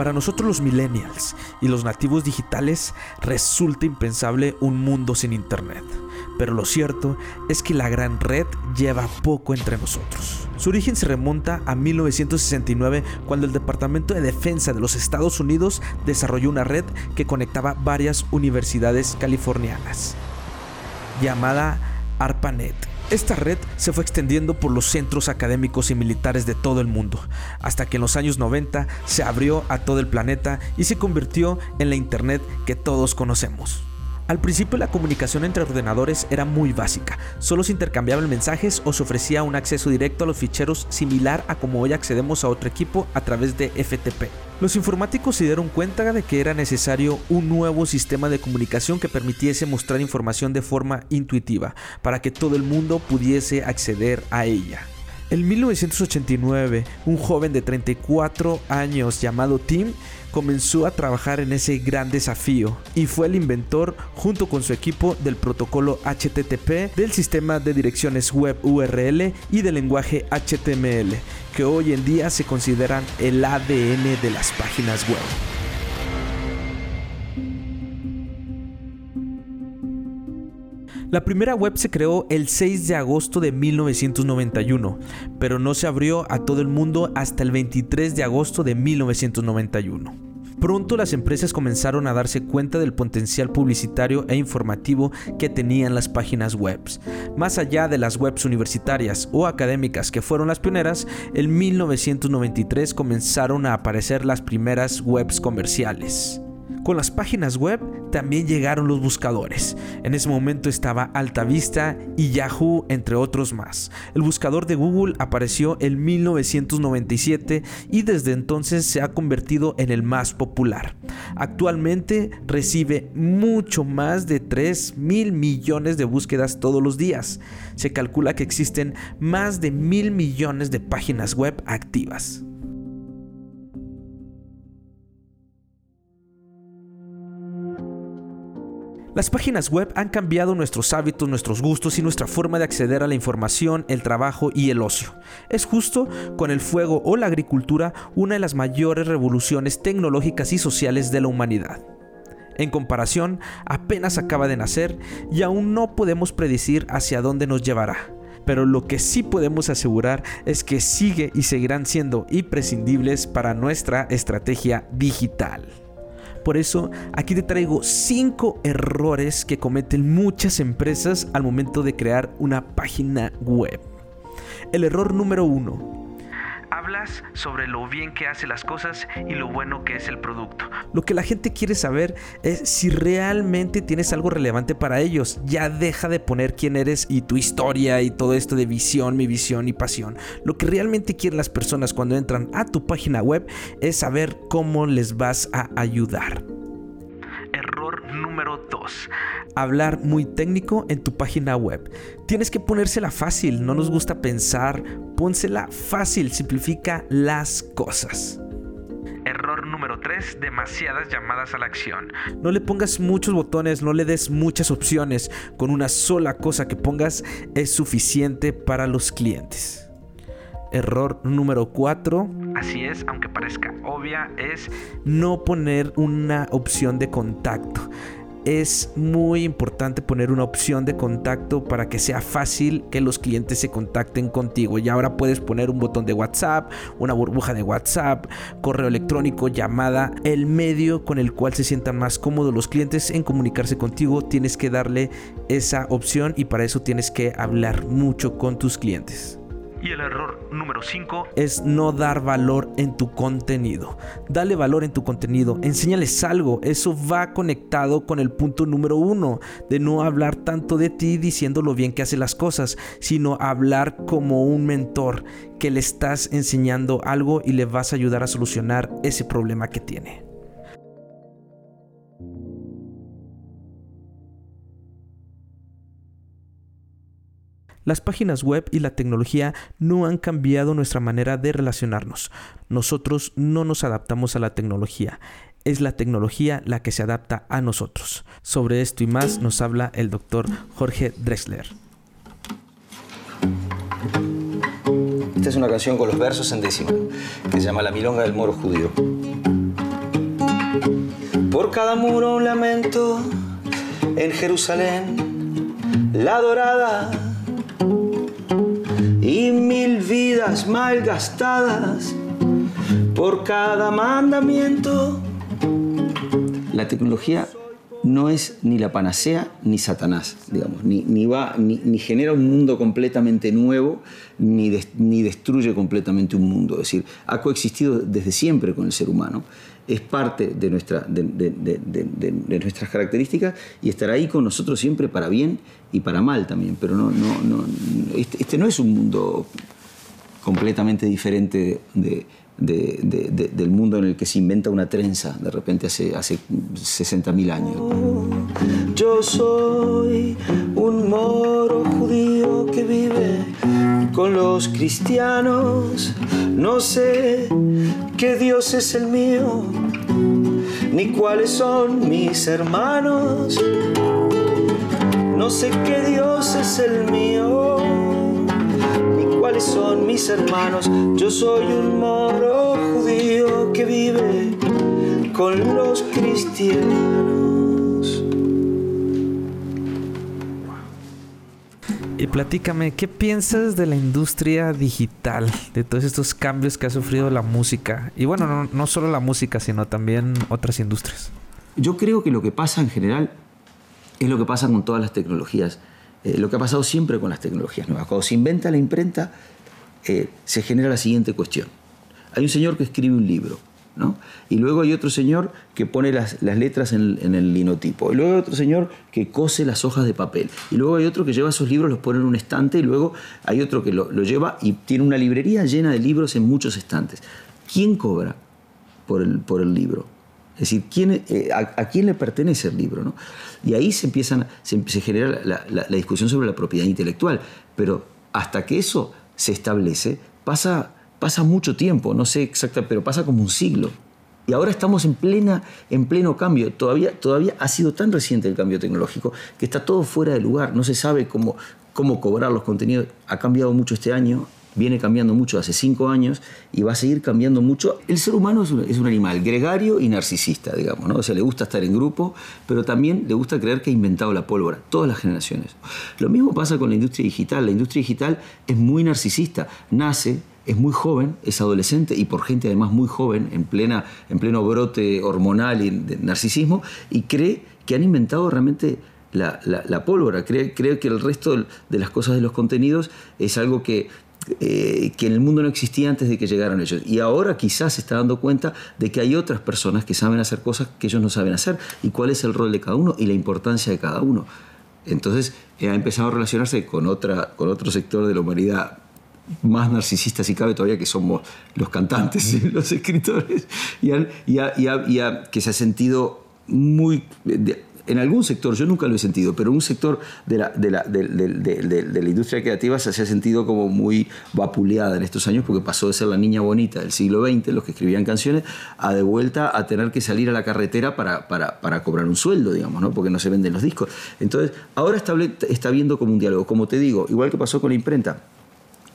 Para nosotros los millennials y los nativos digitales resulta impensable un mundo sin Internet. Pero lo cierto es que la gran red lleva poco entre nosotros. Su origen se remonta a 1969 cuando el Departamento de Defensa de los Estados Unidos desarrolló una red que conectaba varias universidades californianas, llamada ARPANET. Esta red se fue extendiendo por los centros académicos y militares de todo el mundo, hasta que en los años 90 se abrió a todo el planeta y se convirtió en la Internet que todos conocemos. Al principio la comunicación entre ordenadores era muy básica, solo se intercambiaban mensajes o se ofrecía un acceso directo a los ficheros similar a como hoy accedemos a otro equipo a través de FTP. Los informáticos se dieron cuenta de que era necesario un nuevo sistema de comunicación que permitiese mostrar información de forma intuitiva, para que todo el mundo pudiese acceder a ella. En 1989, un joven de 34 años llamado Tim comenzó a trabajar en ese gran desafío y fue el inventor junto con su equipo del protocolo HTTP, del sistema de direcciones web URL y del lenguaje HTML, que hoy en día se consideran el ADN de las páginas web. La primera web se creó el 6 de agosto de 1991, pero no se abrió a todo el mundo hasta el 23 de agosto de 1991. Pronto las empresas comenzaron a darse cuenta del potencial publicitario e informativo que tenían las páginas web. Más allá de las webs universitarias o académicas que fueron las pioneras, en 1993 comenzaron a aparecer las primeras webs comerciales. Con las páginas web también llegaron los buscadores. En ese momento estaba AltaVista y Yahoo, entre otros más. El buscador de Google apareció en 1997 y desde entonces se ha convertido en el más popular. Actualmente recibe mucho más de 3 mil millones de búsquedas todos los días. Se calcula que existen más de mil millones de páginas web activas. Las páginas web han cambiado nuestros hábitos, nuestros gustos y nuestra forma de acceder a la información, el trabajo y el ocio. Es justo con el fuego o la agricultura una de las mayores revoluciones tecnológicas y sociales de la humanidad. En comparación, apenas acaba de nacer y aún no podemos predecir hacia dónde nos llevará. Pero lo que sí podemos asegurar es que sigue y seguirán siendo imprescindibles para nuestra estrategia digital. Por eso aquí te traigo 5 errores que cometen muchas empresas al momento de crear una página web. El error número 1 hablas sobre lo bien que hace las cosas y lo bueno que es el producto. Lo que la gente quiere saber es si realmente tienes algo relevante para ellos. Ya deja de poner quién eres y tu historia y todo esto de visión, mi visión y pasión. Lo que realmente quieren las personas cuando entran a tu página web es saber cómo les vas a ayudar. Número 2. Hablar muy técnico en tu página web. Tienes que ponérsela fácil, no nos gusta pensar, pónsela fácil, simplifica las cosas. Error número 3, demasiadas llamadas a la acción. No le pongas muchos botones, no le des muchas opciones. Con una sola cosa que pongas es suficiente para los clientes. Error número 4, así es, aunque parezca obvia, es no poner una opción de contacto es muy importante poner una opción de contacto para que sea fácil que los clientes se contacten contigo. Y ahora puedes poner un botón de WhatsApp, una burbuja de WhatsApp, correo electrónico, llamada, el medio con el cual se sientan más cómodos los clientes en comunicarse contigo. Tienes que darle esa opción y para eso tienes que hablar mucho con tus clientes. Y el error número 5 es no dar valor en tu contenido. Dale valor en tu contenido, enséñales algo. Eso va conectado con el punto número 1 de no hablar tanto de ti diciendo lo bien que hace las cosas, sino hablar como un mentor que le estás enseñando algo y le vas a ayudar a solucionar ese problema que tiene. Las páginas web y la tecnología no han cambiado nuestra manera de relacionarnos. Nosotros no nos adaptamos a la tecnología. Es la tecnología la que se adapta a nosotros. Sobre esto y más nos habla el doctor Jorge Drexler. Esta es una canción con los versos en décima, que se llama La Milonga del Moro Judío. Por cada muro un lamento en Jerusalén, la dorada y mil vidas mal gastadas por cada mandamiento. La tecnología no es ni la panacea ni Satanás, digamos, ni, ni, genera un mundo completamente nuevo, ni, ni destruye completamente un mundo. Es decir, ha coexistido desde siempre con el ser humano, es parte de, nuestra, de, de, nuestras características y estará ahí con nosotros siempre para bien y para mal también. Pero no, no, no, este, este no es un mundo completamente diferente de del mundo en el que se inventa una trenza de repente hace, hace 60.000 años. Yo soy un moro judío que vive con los cristianos. No sé qué Dios es el mío, ni cuáles son mis hermanos. No sé qué Dios es el mío cuáles son mis hermanos. Yo soy un moro judío que vive con los cristianos. Y platícame, ¿qué piensas de la industria digital, de todos estos cambios que ha sufrido la música? Y bueno, no, no solo la música, sino también otras industrias. Yo creo que lo que pasa en general es lo que pasa con todas las tecnologías eh, lo que ha pasado siempre con las tecnologías nuevas. Cuando se inventa la imprenta, eh, se genera la siguiente cuestión. Hay un señor que escribe un libro, ¿no? Y luego hay otro señor que pone las, letras en, el linotipo. Y luego hay otro señor que cose las hojas de papel. Y luego hay otro que lleva esos libros, los pone en un estante. Y luego hay otro que lo, lleva y tiene una librería llena de libros en muchos estantes. ¿Quién cobra por el, por el libro? Es decir, ¿quién, eh, a, quién le pertenece el libro? ¿no? Y ahí se, empiezan, se, genera la, discusión sobre la propiedad intelectual. Pero hasta que eso se establece, pasa, pasa mucho tiempo, no sé exactamente, pero pasa como un siglo. Y ahora estamos en, plena, en pleno cambio. Todavía, todavía ha sido tan reciente el cambio tecnológico que está todo fuera de lugar. No se sabe cómo, cómo cobrar los contenidos. Ha cambiado mucho este año viene cambiando mucho hace cinco años y va a seguir cambiando mucho. El ser humano es un, animal gregario y narcisista, digamos, ¿no? O sea, le gusta estar en grupo, pero también le gusta creer que ha inventado la pólvora, todas las generaciones. Lo mismo pasa con la industria digital. La industria digital es muy narcisista, nace es muy joven, es adolescente y por gente además muy joven, en, plena, en pleno brote hormonal y de narcisismo, y cree que han inventado realmente la, pólvora, cree, cree, que el resto de las cosas de los contenidos es algo que eh, que el mundo no existía antes de que llegaran ellos. Y ahora quizás se está dando cuenta de que hay otras personas que saben hacer cosas que ellos no saben hacer y cuál es el rol de cada uno y la importancia de cada uno. Entonces eh, ha empezado a relacionarse con, otra, con otro sector de la humanidad más narcisista si cabe todavía que somos los cantantes, los escritores, y, que se ha sentido muy en algún sector, yo nunca lo he sentido, pero un sector de la, de la, de, la industria creativa se ha sentido como muy vapuleada en estos años porque pasó de ser la niña bonita del siglo XX, los que escribían canciones, a de vuelta a tener que salir a la carretera para, para, para cobrar un sueldo, digamos, ¿no? porque no se venden los discos. Entonces, ahora está, está viendo como un diálogo. Como te digo, igual que pasó con la imprenta,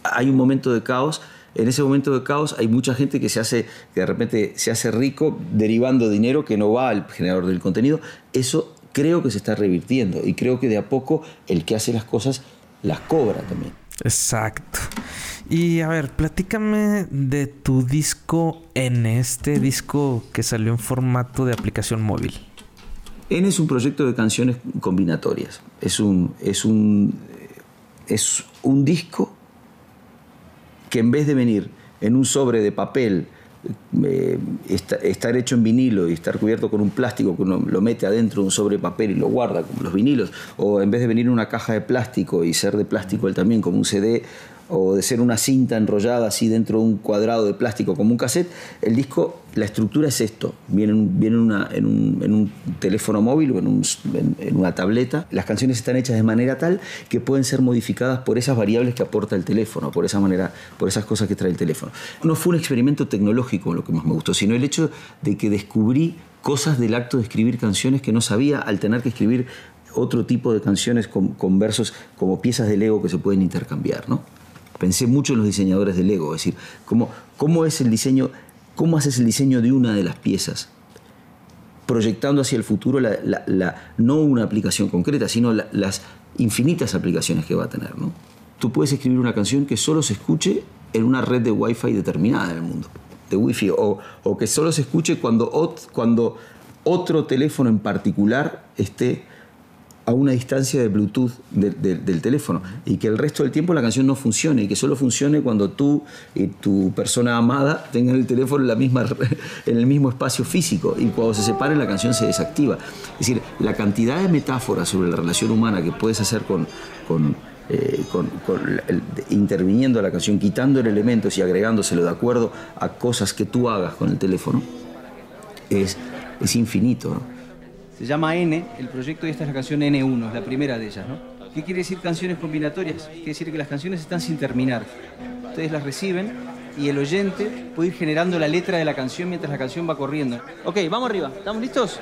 hay un momento de caos en ese momento de caos hay mucha gente que se hace, que de repente se hace rico derivando dinero que no va al generador del contenido. Eso creo que se está revirtiendo y creo que de a poco el que hace las cosas las cobra también. Exacto. Y a ver, platícame de tu disco N, este disco que salió en formato de aplicación móvil. N es un proyecto de canciones combinatorias. Es un, es un, es un disco que en vez de venir en un sobre de papel eh, estar hecho en vinilo y estar cubierto con un plástico que uno lo mete adentro de un sobre papel y lo guarda como los vinilos, o en vez de venir en una caja de plástico y ser de plástico él también como un CD, o de ser una cinta enrollada así dentro de un cuadrado de plástico como un cassette, el disco, la estructura es esto, viene, en, un, teléfono móvil o en, una tableta, las canciones están hechas de manera tal que pueden ser modificadas por esas variables que aporta el teléfono, por esa manera, por esas cosas que trae el teléfono. No fue un experimento tecnológico lo que más me gustó, sino el hecho de que descubrí cosas del acto de escribir canciones que no sabía al tener que escribir otro tipo de canciones con, con versos como piezas de Lego que se pueden intercambiar, ¿no? Pensé mucho en los diseñadores de Lego, es decir, cómo, cómo es el diseño, cómo haces el diseño de una de las piezas proyectando hacia el futuro no una aplicación concreta, sino las infinitas aplicaciones que va a tener. ¿no? Tú puedes escribir una canción que solo se escuche en una red de Wi-Fi determinada en el mundo, de Wi-Fi, o, o que solo se escuche cuando, cuando otro teléfono en particular esté a una distancia de Bluetooth del teléfono y que el resto del tiempo la canción no funcione y que solo funcione cuando tú y tu persona amada tengan el teléfono en, el mismo espacio físico y cuando se separen la canción se desactiva. Es decir, la cantidad de metáforas sobre la relación humana que puedes hacer con, con, eh, interviniendo la canción, quitando elementos y agregándoselo de acuerdo a cosas que tú hagas con el teléfono, es, es infinito. Se llama N, el proyecto, y esta es la canción N1, es la primera de ellas, ¿no? ¿Qué quiere decir canciones combinatorias? Quiere decir que las canciones están sin terminar. Ustedes las reciben y el oyente puede ir generando la letra de la canción mientras la canción va corriendo. Ok, vamos arriba. ¿Estamos listos?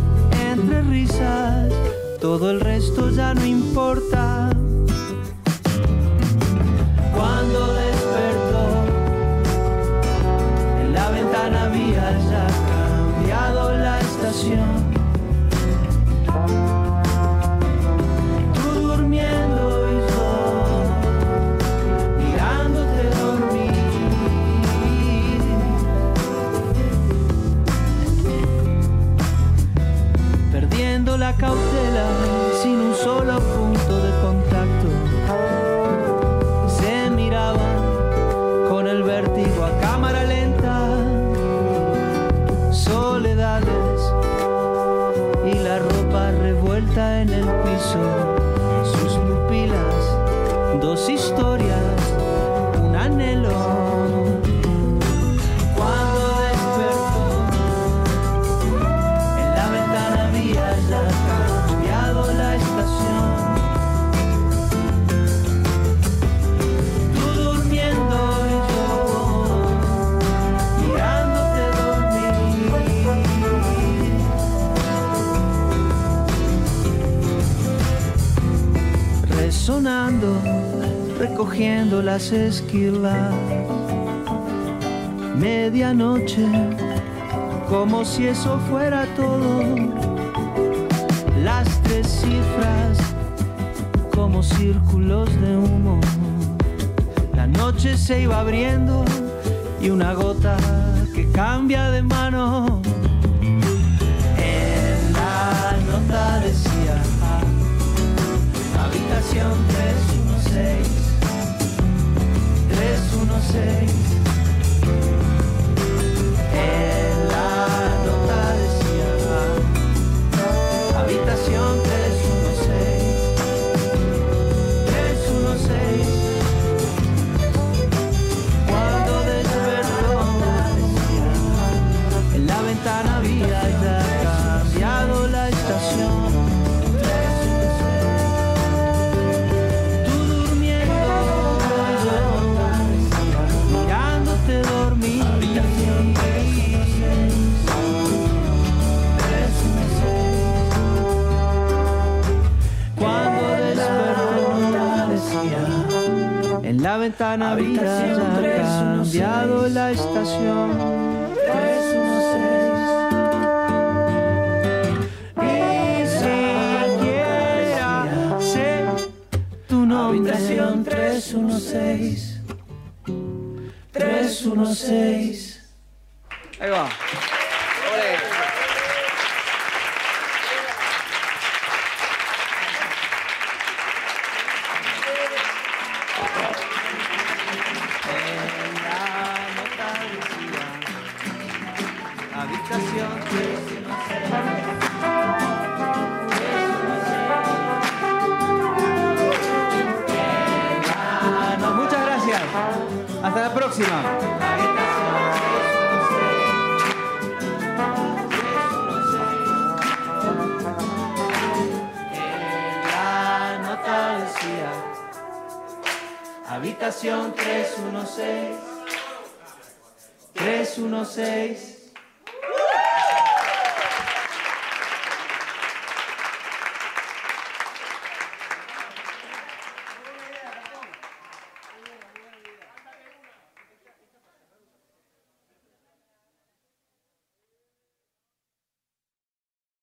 entre risas, todo el resto ya no importa. Cuando despertó, en la ventana había ya cambiado la estación. Cautela sin un solo punto de contacto. Las esquilas. Medianoche, como si eso fuera todo. Las tres cifras, como círculos de humo. La noche se iba abriendo y una gota que cambia de mano. En la nota decía, habitación 316. 316 En ventana había ya cambiado la estación. 316. Y siquiera sé tu nombre. Habitación 316. 316. Ahí va. Habitación 316 316